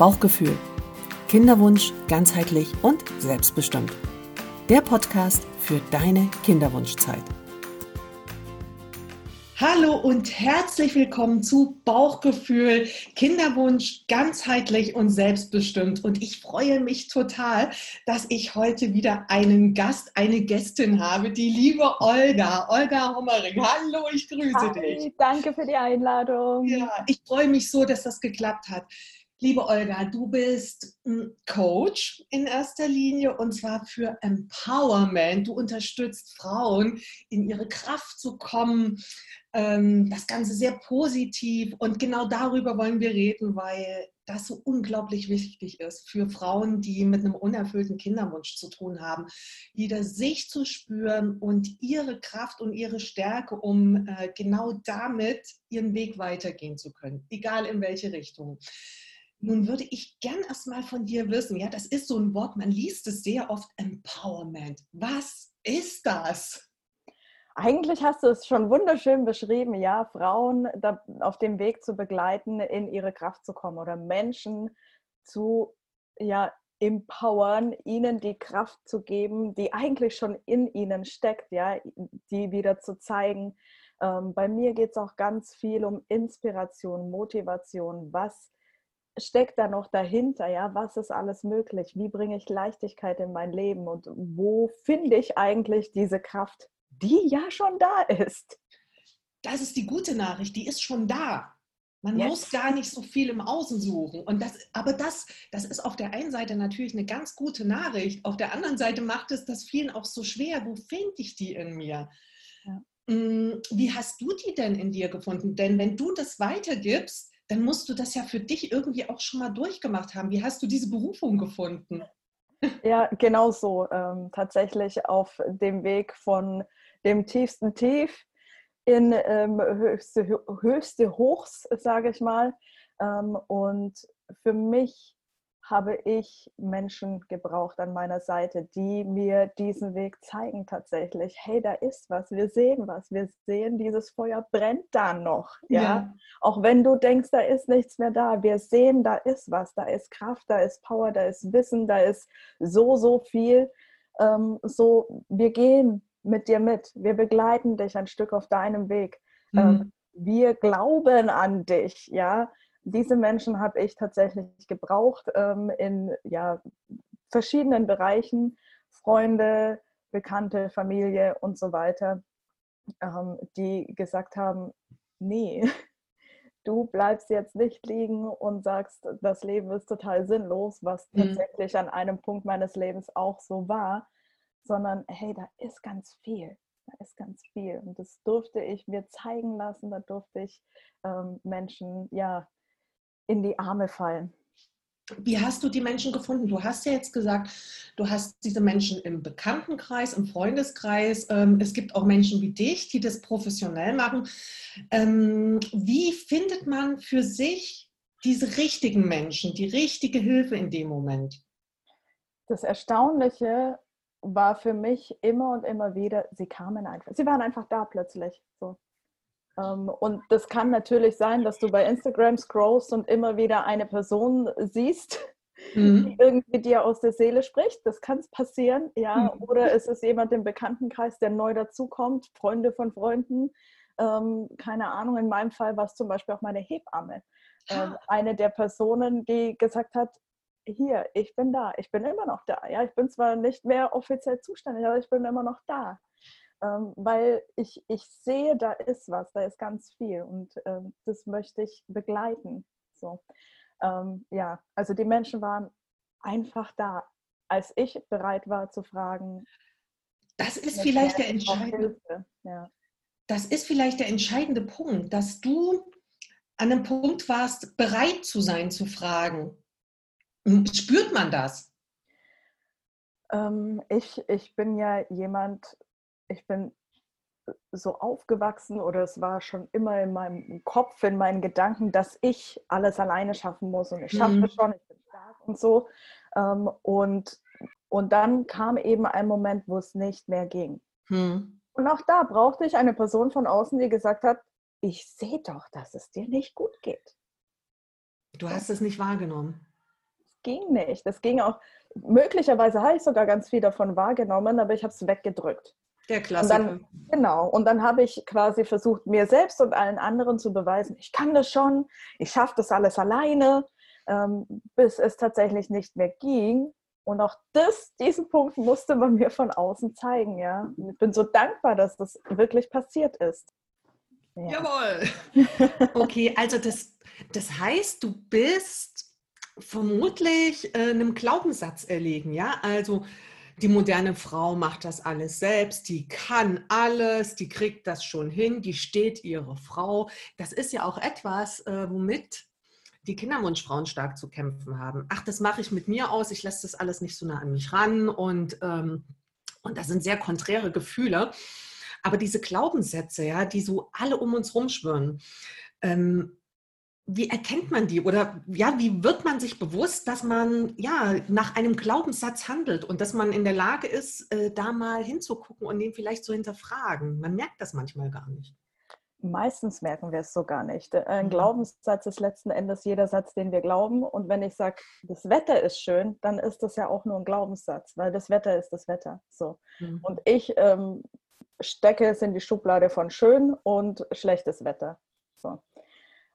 Bauchgefühl. Kinderwunsch ganzheitlich und selbstbestimmt. Der Podcast für deine Kinderwunschzeit. Hallo und herzlich willkommen zu Bauchgefühl, Kinderwunsch ganzheitlich und selbstbestimmt. Und ich freue mich total, dass ich heute wieder einen Gast, eine Gästin habe, die liebe Olga, Olga Hommering. Hallo, ich grüße Hi, dich. Danke für die Einladung. Ja, ich freue mich so, dass das geklappt hat. Liebe Olga, du bist Coach in erster Linie und zwar für Empowerment. Du unterstützt Frauen, in ihre Kraft zu kommen. Ähm, das Ganze sehr positiv und genau darüber wollen wir reden, weil das so unglaublich wichtig ist für Frauen, die mit einem unerfüllten Kinderwunsch zu tun haben, wieder sich zu spüren und ihre Kraft und ihre Stärke, um äh, genau damit ihren Weg weitergehen zu können, egal in welche Richtung. Nun würde ich gern erstmal von dir wissen, ja, das ist so ein Wort, man liest es sehr oft, Empowerment. Was ist das? Eigentlich hast du es schon wunderschön beschrieben, ja, Frauen auf dem Weg zu begleiten, in ihre Kraft zu kommen oder Menschen zu ja, empowern, ihnen die Kraft zu geben, die eigentlich schon in ihnen steckt, ja, die wieder zu zeigen. Ähm, bei mir geht es auch ganz viel um Inspiration, Motivation, was steckt da noch dahinter? Ja, was ist alles möglich? Wie bringe ich Leichtigkeit in mein Leben? Und wo finde ich eigentlich diese Kraft, die ja schon da ist? Das ist die gute Nachricht, die ist schon da. Man Jetzt. muss gar nicht so viel im Außen suchen. Und das, aber das, das ist auf der einen Seite natürlich eine ganz gute Nachricht. Auf der anderen Seite macht es das vielen auch so schwer. Wo finde ich die in mir? Ja. Hm, wie hast du die denn in dir gefunden? Denn wenn du das weitergibst, dann musst du das ja für dich irgendwie auch schon mal durchgemacht haben. Wie hast du diese Berufung gefunden? Ja, genau so. Ähm, tatsächlich auf dem Weg von dem tiefsten Tief in ähm, höchste, höchste Hochs, sage ich mal. Ähm, und für mich habe ich Menschen gebraucht an meiner Seite, die mir diesen Weg zeigen tatsächlich. Hey, da ist was, wir sehen was, wir sehen, dieses Feuer brennt da noch. Ja? ja? Auch wenn du denkst, da ist nichts mehr da, wir sehen, da ist was, da ist Kraft, da ist Power, da ist Wissen, da ist so, so viel. Ähm, so, wir gehen mit dir mit, wir begleiten dich ein Stück auf deinem Weg. Mhm. Ähm, wir glauben an dich, ja diese Menschen habe ich tatsächlich gebraucht ähm, in ja, verschiedenen Bereichen, Freunde, Bekannte, Familie und so weiter, ähm, die gesagt haben, nee, du bleibst jetzt nicht liegen und sagst, das Leben ist total sinnlos, was mhm. tatsächlich an einem Punkt meines Lebens auch so war, sondern hey, da ist ganz viel. Da ist ganz viel. Und das durfte ich mir zeigen lassen, da durfte ich ähm, Menschen ja in die Arme fallen. Wie hast du die Menschen gefunden? Du hast ja jetzt gesagt, du hast diese Menschen im Bekanntenkreis, im Freundeskreis. Ähm, es gibt auch Menschen wie dich, die das professionell machen. Ähm, wie findet man für sich diese richtigen Menschen, die richtige Hilfe in dem Moment? Das Erstaunliche war für mich immer und immer wieder, sie kamen einfach. Sie waren einfach da plötzlich. So. Ähm, und das kann natürlich sein, dass du bei Instagram scrollst und immer wieder eine Person siehst, mhm. die irgendwie dir aus der Seele spricht. Das kann passieren, ja. Mhm. Oder es ist jemand im Bekanntenkreis, der neu dazukommt, Freunde von Freunden. Ähm, keine Ahnung, in meinem Fall war es zum Beispiel auch meine Hebamme. Ähm, eine der Personen, die gesagt hat, hier, ich bin da, ich bin immer noch da. Ja, ich bin zwar nicht mehr offiziell zuständig, aber ich bin immer noch da ähm, weil ich, ich sehe, da ist was, da ist ganz viel und ähm, das möchte ich begleiten. So. Ähm, ja, also die Menschen waren einfach da, als ich bereit war zu fragen. Das ist vielleicht der entscheidende. Ja. Das ist vielleicht der entscheidende Punkt, dass du an einem Punkt warst, bereit zu sein, zu fragen. Spürt man das? Ähm, ich, ich bin ja jemand, ich bin so aufgewachsen oder es war schon immer in meinem Kopf, in meinen Gedanken, dass ich alles alleine schaffen muss und ich schaffe mhm. schon, ich bin stark und so. Ähm, und, und dann kam eben ein Moment, wo es nicht mehr ging. Mhm. Und auch da brauchte ich eine Person von außen, die gesagt hat, ich sehe doch, dass es dir nicht gut geht. Du hast es nicht wahrgenommen. ging nicht. Das ging auch, möglicherweise habe ich sogar ganz viel davon wahrgenommen, aber ich habe es weggedrückt. Der Klassiker. Und dann, genau. Und dann habe ich quasi versucht, mir selbst und allen anderen zu beweisen, ich kann das schon, ich schaffe das alles alleine, ähm, bis es tatsächlich nicht mehr ging. Und auch das, diesen Punkt musste man mir von außen zeigen, ja. Ich bin so dankbar, dass das wirklich passiert ist. Ja. Jawohl. Okay, also das, das heißt, du bist vermutlich äh, einem Glaubenssatz erlegen, ja? Also die moderne Frau macht das alles selbst, die kann alles, die kriegt das schon hin, die steht ihre Frau. Das ist ja auch etwas, äh, womit die Kinderwunschfrauen stark zu kämpfen haben. Ach, das mache ich mit mir aus, ich lasse das alles nicht so nah an mich ran und, ähm, und das sind sehr konträre Gefühle. Aber diese Glaubenssätze, ja, die so alle um uns rumschwirren, ähm, wie erkennt man die oder ja, wie wird man sich bewusst, dass man ja nach einem Glaubenssatz handelt und dass man in der Lage ist, äh, da mal hinzugucken und den vielleicht zu hinterfragen? Man merkt das manchmal gar nicht. Meistens merken wir es so gar nicht. Ein mhm. Glaubenssatz ist letzten Endes jeder Satz, den wir glauben. Und wenn ich sage, das Wetter ist schön, dann ist das ja auch nur ein Glaubenssatz, weil das Wetter ist das Wetter. So. Mhm. Und ich ähm, stecke es in die Schublade von schön und schlechtes Wetter.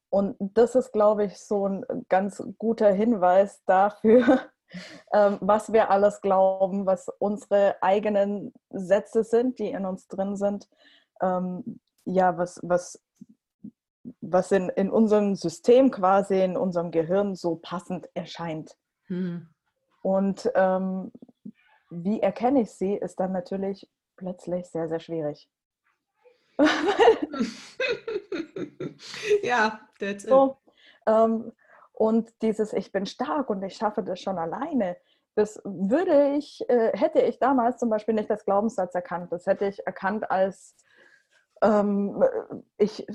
Und das ist, glaube ich, so ein ganz guter Hinweis dafür, ähm, was wir alles glauben, was unsere eigenen Sätze sind, die in uns drin sind. Ähm, ja, was, was, was in, in unserem System quasi, in unserem Gehirn so passend erscheint. Hm. Und ähm, wie erkenne ich sie, ist dann natürlich plötzlich sehr, sehr schwierig. ja, that's so, ähm, und dieses Ich bin stark und ich schaffe das schon alleine, das würde ich, äh, hätte ich damals zum Beispiel nicht als Glaubenssatz erkannt. Das hätte ich erkannt als ähm, ich,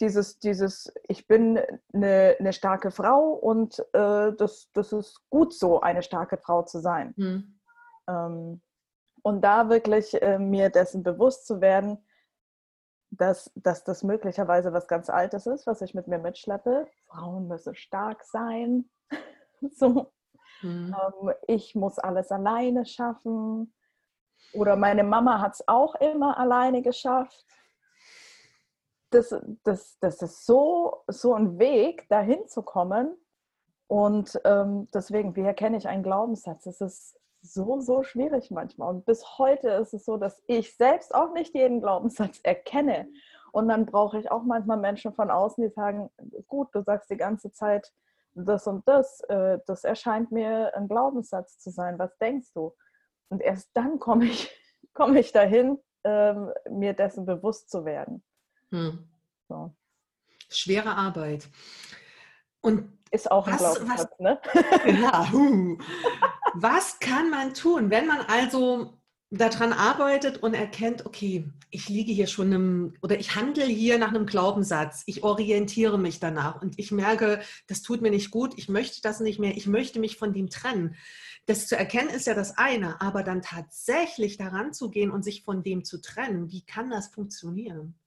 dieses, dieses, ich bin eine, eine starke Frau und äh, das, das ist gut so, eine starke Frau zu sein. Hm. Ähm, und da wirklich äh, mir dessen bewusst zu werden, dass, dass das möglicherweise was ganz Altes ist, was ich mit mir mitschleppe. Frauen müssen stark sein. so. Mhm. Ähm, ich muss alles alleine schaffen. Oder meine Mama hat es auch immer alleine geschafft. Das, das, das ist so, so ein Weg, dahin zu kommen. Und ähm, deswegen, wie erkenne ich einen Glaubenssatz? Es ist so, so schwierig manchmal. Und bis heute ist es so, dass ich selbst auch nicht jeden Glaubenssatz erkenne. Und dann brauche ich auch manchmal Menschen von außen, die sagen, gut, du sagst die ganze Zeit das und das, äh, das erscheint mir ein Glaubenssatz zu sein. Was denkst du? Und erst dann komme ich, komme ich dahin, ähm, mir dessen bewusst zu werden. Hm. So. Schwere Arbeit. Und ist auch ein was, Glaubenssatz, was, ne? Ja, huh. Was kann man tun, wenn man also daran arbeitet und erkennt, okay, ich liege hier schon im, oder ich handle hier nach einem Glaubenssatz, ich orientiere mich danach und ich merke, das tut mir nicht gut, ich möchte das nicht mehr, ich möchte mich von dem trennen. Das zu erkennen ist ja das eine, aber dann tatsächlich daran zu gehen und sich von dem zu trennen, wie kann das funktionieren?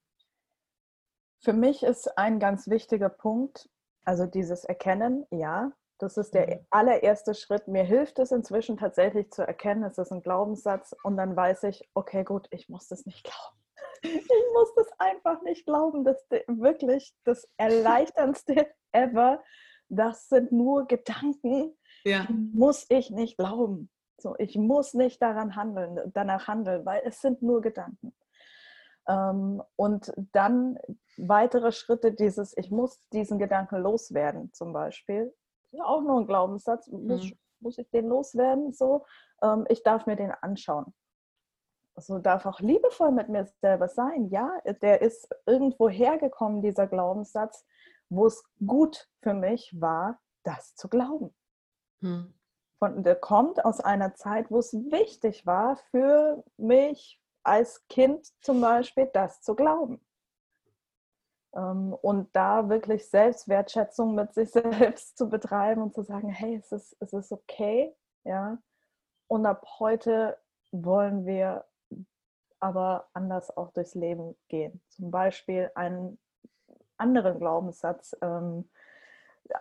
Für mich ist ein ganz wichtiger Punkt, also dieses Erkennen, ja, das ist der mhm. allererste Schritt. Mir hilft es inzwischen tatsächlich zu erkennen, es ist ein Glaubenssatz und dann weiß ich, okay, gut, ich muss das nicht glauben. Ich muss das einfach nicht glauben. Das ist wirklich das Erleichterndste ever. Das sind nur Gedanken. Ja. Muss ich nicht glauben. So, ich muss nicht daran handeln, danach handeln, weil es sind nur Gedanken. Ähm, und dann weitere Schritte, dieses, ich muss diesen Gedanken loswerden, zum Beispiel ja auch nur ein Glaubenssatz. Muss, mhm. muss ich den loswerden? So, ähm, ich darf mir den anschauen. So darf auch liebevoll mit mir selber sein. Ja, der ist irgendwo hergekommen, dieser Glaubenssatz, wo es gut für mich war, das zu glauben. Mhm. Von, der kommt aus einer Zeit, wo es wichtig war für mich als Kind zum Beispiel, das zu glauben. Ähm, und da wirklich Selbstwertschätzung mit sich selbst zu betreiben und zu sagen, hey, es ist, es ist okay, ja. Und ab heute wollen wir aber anders auch durchs Leben gehen. Zum Beispiel einen anderen Glaubenssatz ähm,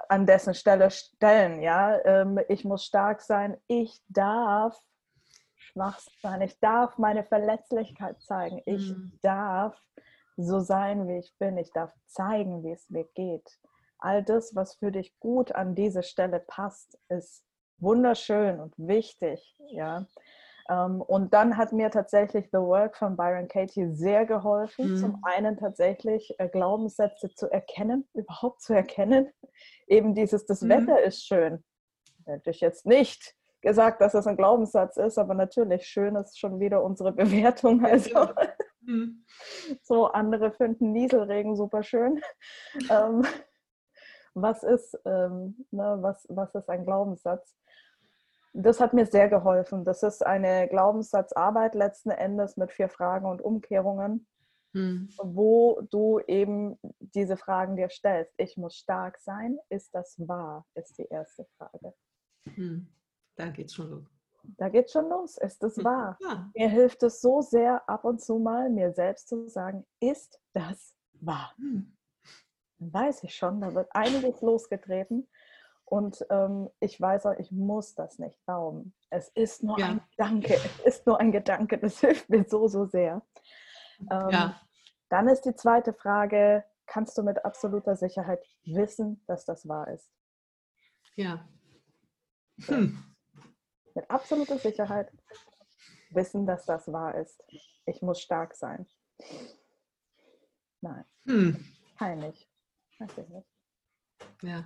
an dessen Stelle stellen. Ja, ähm, ich muss stark sein. Ich darf schwach sein. Ich darf meine Verletzlichkeit zeigen. Ich mhm. darf so sein, wie ich bin. Ich darf zeigen, wie es mir geht. All das, was für dich gut an diese Stelle passt, ist wunderschön und wichtig. Ja. Ähm, und dann hat mir tatsächlich The Work von Byron Katie sehr geholfen. Mhm. Zum einen tatsächlich äh, Glaubenssätze zu erkennen, überhaupt zu erkennen. Eben dieses, das mhm. Wetter ist schön. Hätte ich jetzt nicht gesagt, dass das ein Glaubenssatz ist, aber natürlich schön ist schon wieder unsere Bewertung. Also mhm. so andere finden Nieselregen super schön. ähm, was ist, ähm, ne, was, was ist ein Glaubenssatz? Das hat mir sehr geholfen. Das ist eine Glaubenssatzarbeit letzten Endes mit vier Fragen und Umkehrungen, hm. wo du eben diese Fragen dir stellst. Ich muss stark sein. Ist das wahr? Ist die erste Frage. Hm. Da geht's schon los. Da geht's schon los. Ist das hm. wahr? Ja. Mir hilft es so sehr, ab und zu mal mir selbst zu sagen, ist das wahr? Hm. Dann weiß ich schon, da wird einiges losgetreten. Und ähm, ich weiß auch, ich muss das nicht glauben. Es ist nur ja. ein Gedanke. Es ist nur ein Gedanke. Das hilft mir so, so sehr. Ähm, ja. Dann ist die zweite Frage, kannst du mit absoluter Sicherheit wissen, dass das wahr ist? Ja. Hm. Mit absoluter Sicherheit wissen, dass das wahr ist. Ich muss stark sein. Nein. Hm. Peinlich. Weiß ich nicht. Ja.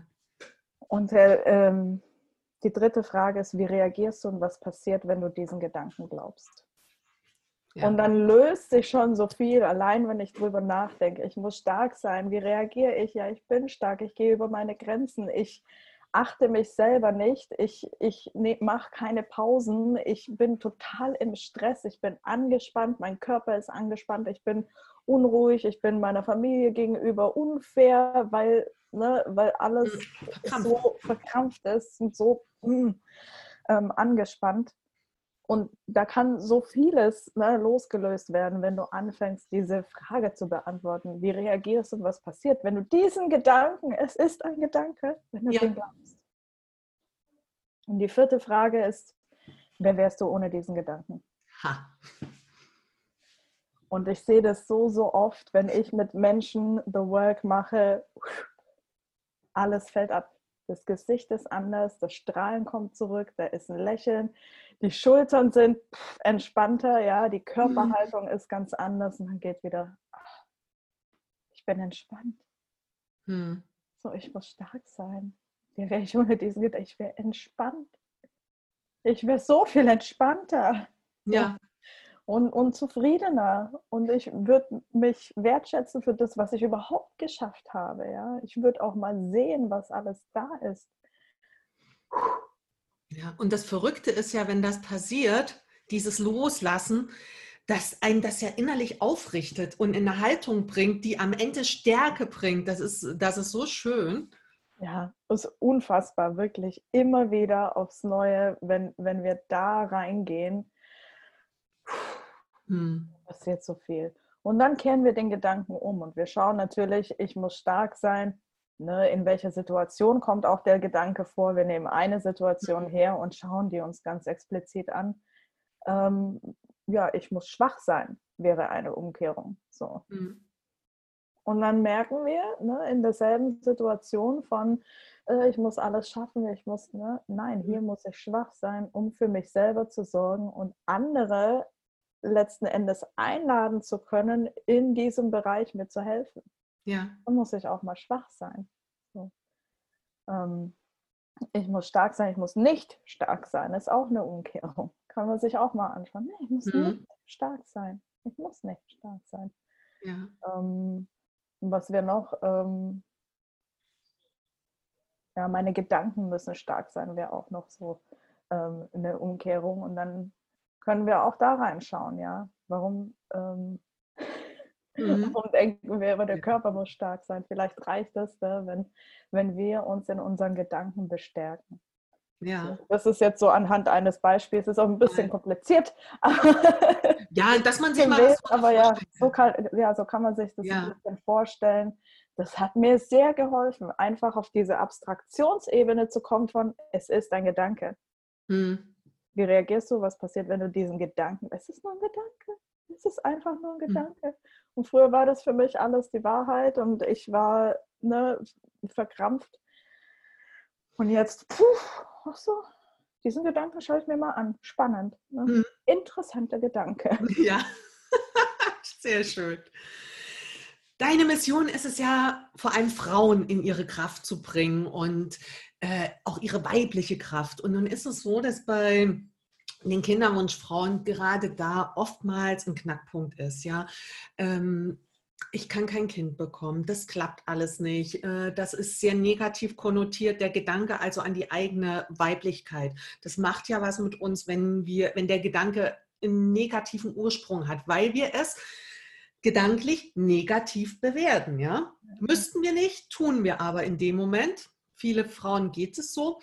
Und ähm, die dritte Frage ist, wie reagierst du und was passiert, wenn du diesen Gedanken glaubst? Ja. Und dann löst sich schon so viel, allein wenn ich drüber nachdenke. Ich muss stark sein. Wie reagiere ich? Ja, ich bin stark. Ich gehe über meine Grenzen. Ich achte mich selber nicht. Ich, ich ne, mache keine Pausen. Ich bin total im Stress. Ich bin angespannt. Mein Körper ist angespannt. Ich bin unruhig. Ich bin meiner Familie gegenüber unfair, weil ne, weil alles mhm. Verkrampft. so verkrampft ist und so mm, ähm, angespannt. Und da kann so vieles ne, losgelöst werden, wenn du anfängst, diese Frage zu beantworten. Wie reagierst du und was passiert, wenn du diesen Gedanken, es ist ein Gedanke, wenn du ja. den. Und die vierte Frage ist, wer wärst du ohne diesen Gedanken? Ha. Und ich sehe das so, so oft, wenn ich mit Menschen The Work mache, alles fällt ab. Das Gesicht ist anders, das Strahlen kommt zurück, da ist ein Lächeln, die Schultern sind entspannter, ja, die Körperhaltung mhm. ist ganz anders und dann geht wieder, ach, ich bin entspannt. Mhm. So, ich muss stark sein. Wie wäre ich ohne diesen Gedanken? Ich wäre entspannt. Ich wäre so viel entspannter. Ja und, und zufriedener. Und ich würde mich wertschätzen für das, was ich überhaupt geschafft habe. Ja? Ich würde auch mal sehen, was alles da ist. Ja, und das Verrückte ist ja, wenn das passiert, dieses Loslassen, dass einen das ja innerlich aufrichtet und in eine Haltung bringt, die am Ende Stärke bringt. Das ist, das ist so schön. Ja, ist unfassbar, wirklich immer wieder aufs Neue, wenn, wenn wir da reingehen hm. passiert so viel. Und dann kehren wir den Gedanken um und wir schauen natürlich, ich muss stark sein. Ne, in welcher Situation kommt auch der Gedanke vor? Wir nehmen eine Situation her und schauen die uns ganz explizit an. Ähm, ja, ich muss schwach sein, wäre eine Umkehrung. So. Mhm. Und dann merken wir ne, in derselben Situation von, äh, ich muss alles schaffen, ich muss, ne, nein, hier mhm. muss ich schwach sein, um für mich selber zu sorgen und andere letzten Endes einladen zu können, in diesem Bereich mir zu helfen. Ja. Dann muss ich auch mal schwach sein. So. Ähm, ich muss stark sein, ich muss nicht stark sein. Das ist auch eine Umkehrung. Kann man sich auch mal anschauen. Nee, ich muss mhm. nicht stark sein. Ich muss nicht stark sein. Ja. Ähm, was wir noch, ähm, ja, meine Gedanken müssen stark sein, wäre auch noch so ähm, eine Umkehrung. Und dann können wir auch da reinschauen, ja. Warum, ähm, mhm. warum denken wir aber der Körper muss stark sein? Vielleicht reicht das, ne, wenn, wenn wir uns in unseren Gedanken bestärken. Ja. Das ist jetzt so anhand eines Beispiels, ist auch ein bisschen kompliziert. ja, dass man sich mal. aber ja so, kann, ja, so kann man sich das ja. ein bisschen vorstellen. das hat mir sehr geholfen, einfach auf diese Abstraktionsebene zu kommen von, es ist ein Gedanke. Hm. Wie reagierst du? Was passiert, wenn du diesen Gedanken, es ist nur ein Gedanke, es ist einfach nur ein hm. Gedanke. Hm. Und früher war das für mich alles die Wahrheit und ich war ne, verkrampft. Und jetzt, puh, ach so, diesen Gedanken schaue ich mir mal an. Spannend. Ne? Hm. Interessanter Gedanke. Ja, sehr schön. Deine Mission ist es ja, vor allem Frauen in ihre Kraft zu bringen und äh, auch ihre weibliche Kraft. Und nun ist es so, dass bei den Kinderwunschfrauen gerade da oftmals ein Knackpunkt ist. Ja, ähm, ich kann kein Kind bekommen, das klappt alles nicht, äh, das ist sehr negativ konnotiert, der Gedanke also an die eigene Weiblichkeit. Das macht ja was mit uns, wenn wir, wenn der Gedanke einen negativen Ursprung hat, weil wir es gedanklich negativ bewerten. Ja? Müssten wir nicht, tun wir aber in dem Moment. Viele Frauen geht es so.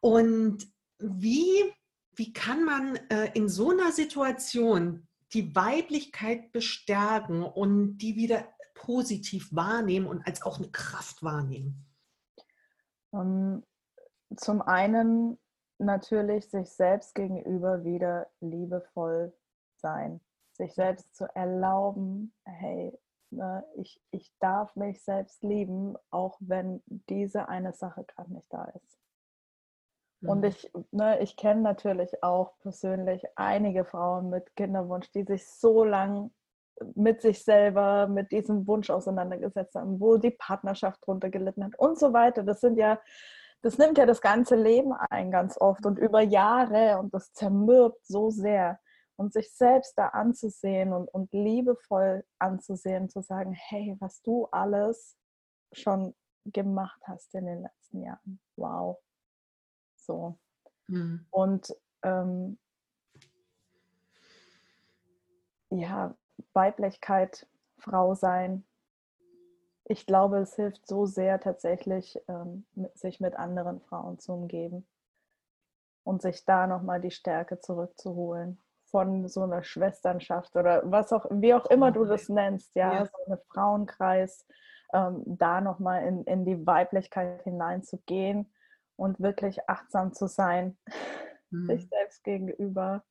Und wie, wie kann man äh, in so einer Situation die Weiblichkeit bestärken und die wieder positiv wahrnehmen und als auch eine Kraft wahrnehmen? Ähm, zum einen natürlich sich selbst gegenüber wieder liebevoll sein sich selbst zu erlauben, hey, ne, ich, ich darf mich selbst lieben, auch wenn diese eine Sache gerade nicht da ist. Mhm. Und ich, ne, ich kenne natürlich auch persönlich einige Frauen mit Kinderwunsch, die sich so lang mit sich selber, mit diesem Wunsch auseinandergesetzt haben, wo die Partnerschaft drunter gelitten hat und so weiter. Das sind ja, das nimmt ja das ganze Leben ein ganz oft und über Jahre und das zermürbt so sehr und sich selbst da anzusehen und, und liebevoll anzusehen, zu sagen, hey, was du alles schon gemacht hast in den letzten Jahren. Wow. So. Mhm. Und ähm, ja, Weiblichkeit, Frau sein. Ich glaube, es hilft so sehr tatsächlich, ähm, sich mit anderen Frauen zu umgeben und sich da nochmal die Stärke zurückzuholen von so einer Schwesternschaft oder was auch, wie auch immer du das nennst, ja, ja. so ein Frauenkreis, ähm, da nochmal in, in die Weiblichkeit hineinzugehen und wirklich achtsam zu sein, mhm. sich selbst gegenüber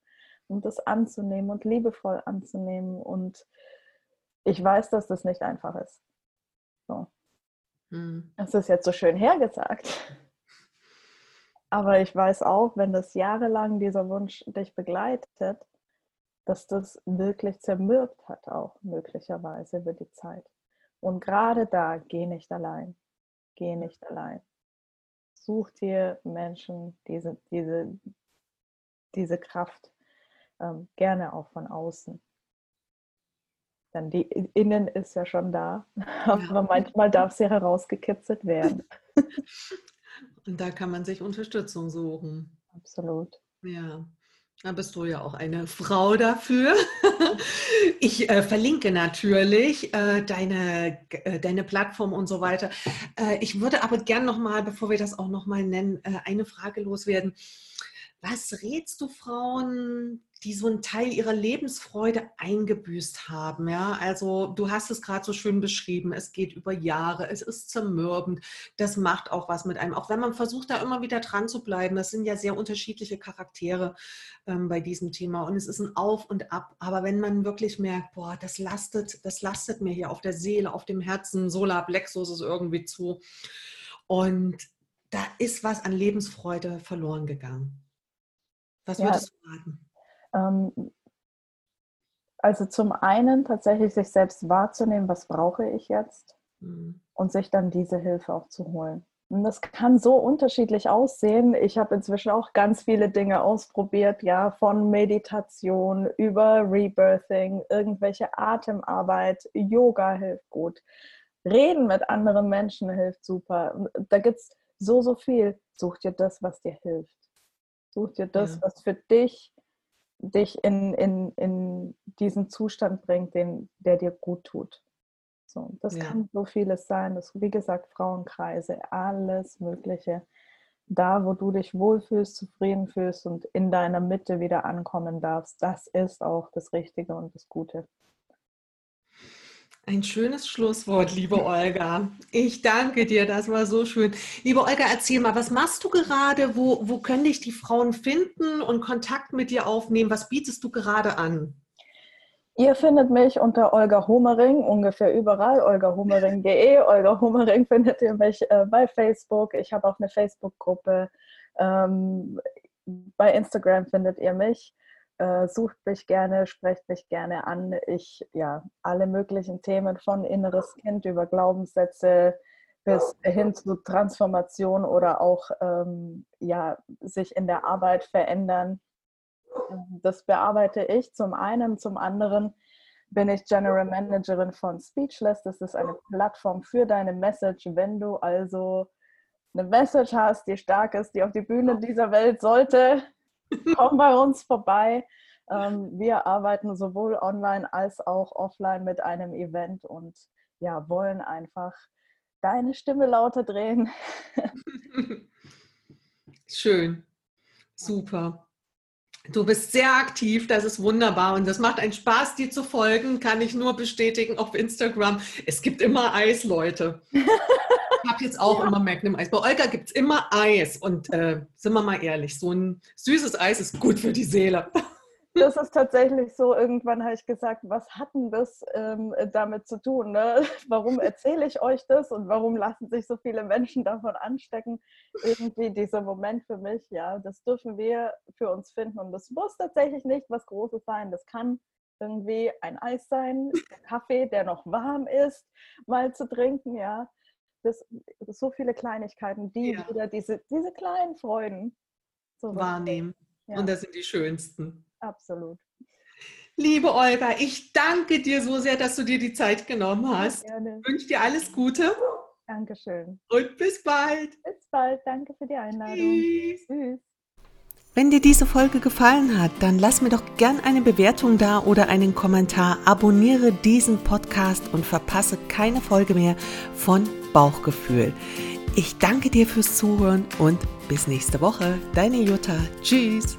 und das anzunehmen und liebevoll anzunehmen. Und ich weiß, dass das nicht einfach ist. So. Mhm. Das ist jetzt so schön hergesagt. Aber ich weiß auch, wenn das jahrelang dieser Wunsch dich begleitet, dass das wirklich zermürbt hat, auch möglicherweise über die Zeit. Und gerade da, geh nicht allein. Geh nicht allein. Such dir Menschen, diese, diese, diese Kraft, ähm, gerne auch von außen. Denn die Innen ist ja schon da, aber ja. manchmal darf sie herausgekitzelt werden. Und da kann man sich Unterstützung suchen. Absolut. Ja. Da bist du ja auch eine Frau dafür. Ich äh, verlinke natürlich äh, deine, äh, deine Plattform und so weiter. Äh, ich würde aber gern nochmal, bevor wir das auch nochmal nennen, äh, eine Frage loswerden. Was rätst du Frauen, die so einen Teil ihrer Lebensfreude eingebüßt haben? Ja, also du hast es gerade so schön beschrieben. Es geht über Jahre, es ist zermürbend. Das macht auch was mit einem. Auch wenn man versucht, da immer wieder dran zu bleiben. Das sind ja sehr unterschiedliche Charaktere ähm, bei diesem Thema und es ist ein Auf und Ab. Aber wenn man wirklich merkt, boah, das lastet, das lastet mir hier auf der Seele, auf dem Herzen, Solar Plexus ist irgendwie zu. Und da ist was an Lebensfreude verloren gegangen. Was ja, würdest du raten? Ähm, also zum einen tatsächlich sich selbst wahrzunehmen, was brauche ich jetzt mhm. und sich dann diese Hilfe auch zu holen. Und das kann so unterschiedlich aussehen. Ich habe inzwischen auch ganz viele Dinge ausprobiert, ja, von Meditation über Rebirthing, irgendwelche Atemarbeit, Yoga hilft gut. Reden mit anderen Menschen hilft super. Da gibt es so, so viel. Such dir das, was dir hilft. Such dir das, ja. was für dich dich in, in, in diesen Zustand bringt, den, der dir gut tut. So, das ja. kann so vieles sein. Das, wie gesagt, Frauenkreise, alles Mögliche. Da, wo du dich wohlfühlst, zufrieden fühlst und in deiner Mitte wieder ankommen darfst, das ist auch das Richtige und das Gute. Ein schönes Schlusswort, liebe Olga. Ich danke dir, das war so schön. Liebe Olga, erzähl mal, was machst du gerade? Wo, wo können dich die Frauen finden und Kontakt mit dir aufnehmen? Was bietest du gerade an? Ihr findet mich unter Olga Homering ungefähr überall, olgahomering.de. Olga Homering findet ihr mich äh, bei Facebook. Ich habe auch eine Facebook-Gruppe. Ähm, bei Instagram findet ihr mich. Äh, sucht mich gerne, sprecht mich gerne an. Ich, ja, alle möglichen Themen von inneres Kind über Glaubenssätze bis hin zu Transformation oder auch, ähm, ja, sich in der Arbeit verändern. Das bearbeite ich zum einen. Zum anderen bin ich General Managerin von Speechless. Das ist eine Plattform für deine Message. Wenn du also eine Message hast, die stark ist, die auf die Bühne dieser Welt sollte, komm bei uns vorbei. Ähm, wir arbeiten sowohl online als auch offline mit einem Event und ja, wollen einfach deine Stimme lauter drehen. Schön. Super. Du bist sehr aktiv, das ist wunderbar und das macht einen Spaß, dir zu folgen, kann ich nur bestätigen auf Instagram. Es gibt immer Eis, Leute. Ich habe jetzt auch ja. immer Magnum Eis. Bei Olga gibt es immer Eis und äh, sind wir mal ehrlich, so ein süßes Eis ist gut für die Seele. Das ist tatsächlich so, irgendwann habe ich gesagt, was hat denn das ähm, damit zu tun? Ne? Warum erzähle ich euch das und warum lassen sich so viele Menschen davon anstecken? Irgendwie dieser Moment für mich, ja, das dürfen wir für uns finden und das muss tatsächlich nicht was Großes sein. Das kann irgendwie ein Eis sein, Kaffee, der noch warm ist, mal zu trinken, ja das, so viele Kleinigkeiten, die ja. wieder diese, diese kleinen Freuden so wahrnehmen. Ja. Und das sind die schönsten. Absolut. Liebe Olga, ich danke dir so sehr, dass du dir die Zeit genommen hast. Ja, gerne. Ich wünsche dir alles Gute. Dankeschön. Und bis bald. Bis bald. Danke für die Einladung. Tschüss. Tschüss. Wenn dir diese Folge gefallen hat, dann lass mir doch gern eine Bewertung da oder einen Kommentar. Abonniere diesen Podcast und verpasse keine Folge mehr von Bauchgefühl. Ich danke dir fürs Zuhören und bis nächste Woche. Deine Jutta. Tschüss.